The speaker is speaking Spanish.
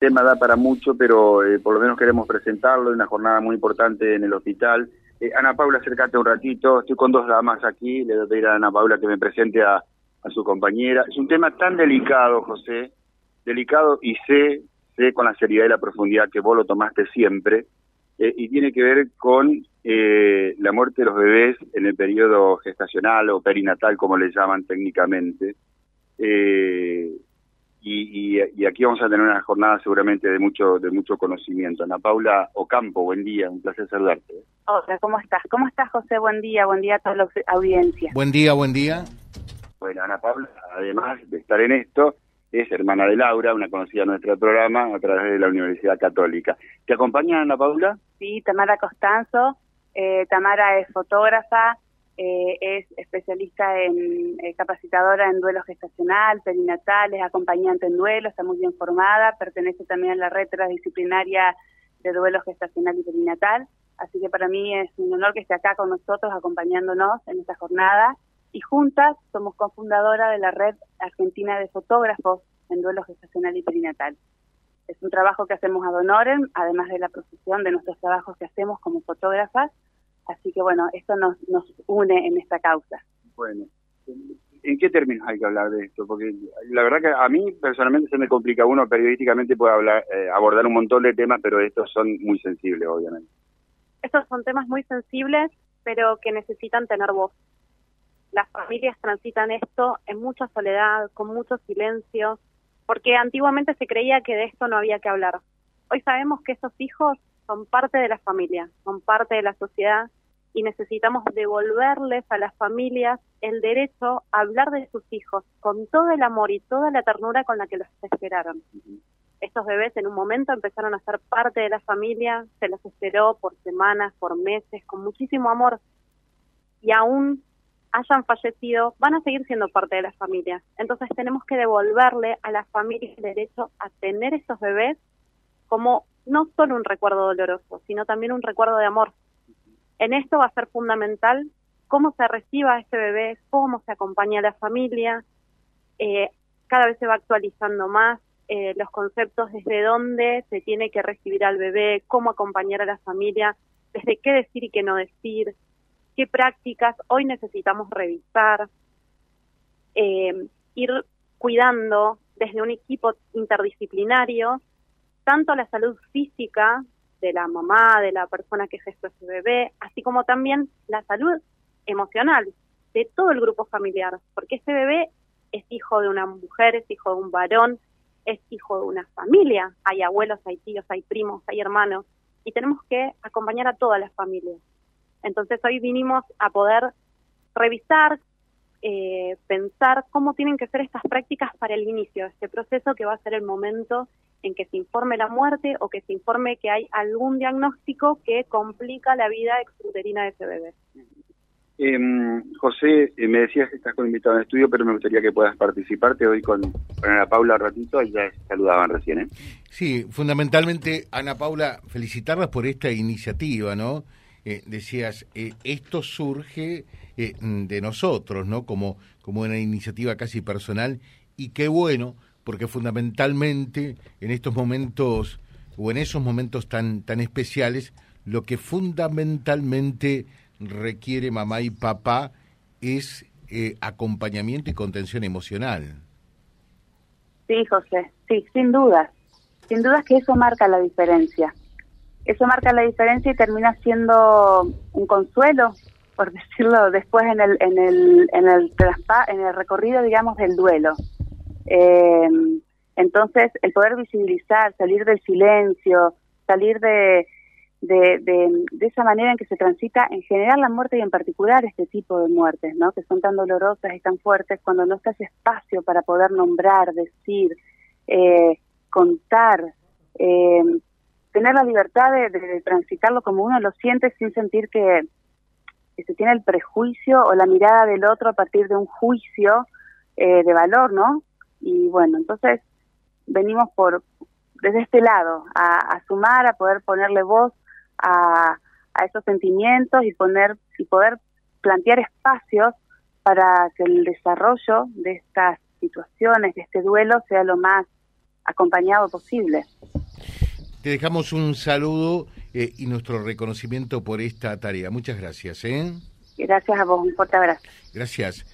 tema da para mucho, pero eh, por lo menos queremos presentarlo, una jornada muy importante en el hospital. Eh, Ana Paula, acércate un ratito, estoy con dos damas aquí, le voy a pedir a Ana Paula que me presente a, a su compañera. Es un tema tan delicado, José, delicado y sé, sé con la seriedad y la profundidad que vos lo tomaste siempre, eh, y tiene que ver con la muerte de los bebés en el periodo gestacional o perinatal, como le llaman técnicamente. Y, y, aquí vamos a tener una jornada seguramente de mucho de mucho conocimiento. Ana Paula Ocampo, buen día, un placer saludarte. Hola, ¿cómo estás? ¿Cómo estás, José? Buen día, buen día a toda la audiencia. Buen día, buen día. Bueno, Ana Paula, además de estar en esto, es hermana de Laura, una conocida de nuestro programa a través de la Universidad Católica. ¿Te acompaña Ana Paula? Sí, Tamara Costanzo. Eh, Tamara es fotógrafa, eh, es especialista en eh, capacitadora en duelo gestacional, perinatal, es acompañante en duelo, está muy bien formada, pertenece también a la red transdisciplinaria de duelo gestacional y perinatal. Así que para mí es un honor que esté acá con nosotros acompañándonos en esta jornada. Y juntas somos cofundadora de la red argentina de fotógrafos en duelo gestacional y perinatal. Es un trabajo que hacemos a Donoren, además de la profesión de nuestros trabajos que hacemos como fotógrafas Así que bueno, esto nos, nos une en esta causa. Bueno, ¿en qué términos hay que hablar de esto? Porque la verdad que a mí personalmente se me complica. Uno periodísticamente puede hablar, eh, abordar un montón de temas, pero estos son muy sensibles, obviamente. Estos son temas muy sensibles, pero que necesitan tener voz. Las familias transitan esto en mucha soledad, con mucho silencio, porque antiguamente se creía que de esto no había que hablar. Hoy sabemos que esos hijos son parte de la familia, son parte de la sociedad y necesitamos devolverles a las familias el derecho a hablar de sus hijos con todo el amor y toda la ternura con la que los esperaron. Estos bebés en un momento empezaron a ser parte de la familia, se los esperó por semanas, por meses, con muchísimo amor y aún hayan fallecido, van a seguir siendo parte de la familia. Entonces tenemos que devolverle a las familias el derecho a tener esos bebés como no solo un recuerdo doloroso, sino también un recuerdo de amor, en esto va a ser fundamental cómo se reciba a este bebé, cómo se acompaña a la familia. Eh, cada vez se va actualizando más eh, los conceptos desde dónde se tiene que recibir al bebé, cómo acompañar a la familia, desde qué decir y qué no decir, qué prácticas hoy necesitamos revisar, eh, ir cuidando desde un equipo interdisciplinario tanto la salud física de la mamá, de la persona que gestó ese bebé, así como también la salud emocional de todo el grupo familiar, porque ese bebé es hijo de una mujer, es hijo de un varón, es hijo de una familia, hay abuelos, hay tíos, hay primos, hay hermanos, y tenemos que acompañar a todas las familias. Entonces hoy vinimos a poder revisar, eh, pensar cómo tienen que ser estas prácticas para el inicio de este proceso que va a ser el momento en que se informe la muerte o que se informe que hay algún diagnóstico que complica la vida extruterina de ese bebé. Em, José, eh, me decías que estás con invitado en estudio, pero me gustaría que puedas participar. Te doy con, Ana Paula ratito, y ya saludaban recién. ¿eh? Sí, fundamentalmente, Ana Paula, felicitarlas por esta iniciativa, ¿no? Eh, decías, eh, esto surge de nosotros, ¿no? Como, como una iniciativa casi personal, y qué bueno porque fundamentalmente en estos momentos o en esos momentos tan, tan especiales, lo que fundamentalmente requiere mamá y papá es eh, acompañamiento y contención emocional. Sí, José, sí, sin duda. Sin duda que eso marca la diferencia. Eso marca la diferencia y termina siendo un consuelo, por decirlo después en el en el en el en el recorrido, digamos, del duelo. Eh, entonces, el poder visibilizar, salir del silencio, salir de, de, de, esa manera en que se transita en general la muerte y en particular este tipo de muertes, ¿no? que son tan dolorosas y tan fuertes cuando no se hace espacio para poder nombrar, decir, eh, contar, eh, tener la libertad de, transitarlo como uno lo siente sin sentir que, se tiene el prejuicio o la mirada del otro a partir de un juicio eh, de valor, ¿no? Y bueno, entonces venimos por desde este lado a, sumar, a poder ponerle voz a, a esos sentimientos y poner y poder plantear espacios para que el desarrollo de estas situaciones, de este duelo, sea lo más acompañado posible. Te dejamos un saludo eh, y nuestro reconocimiento por esta tarea. Muchas gracias. ¿eh? Gracias a vos, un fuerte abrazo. Gracias.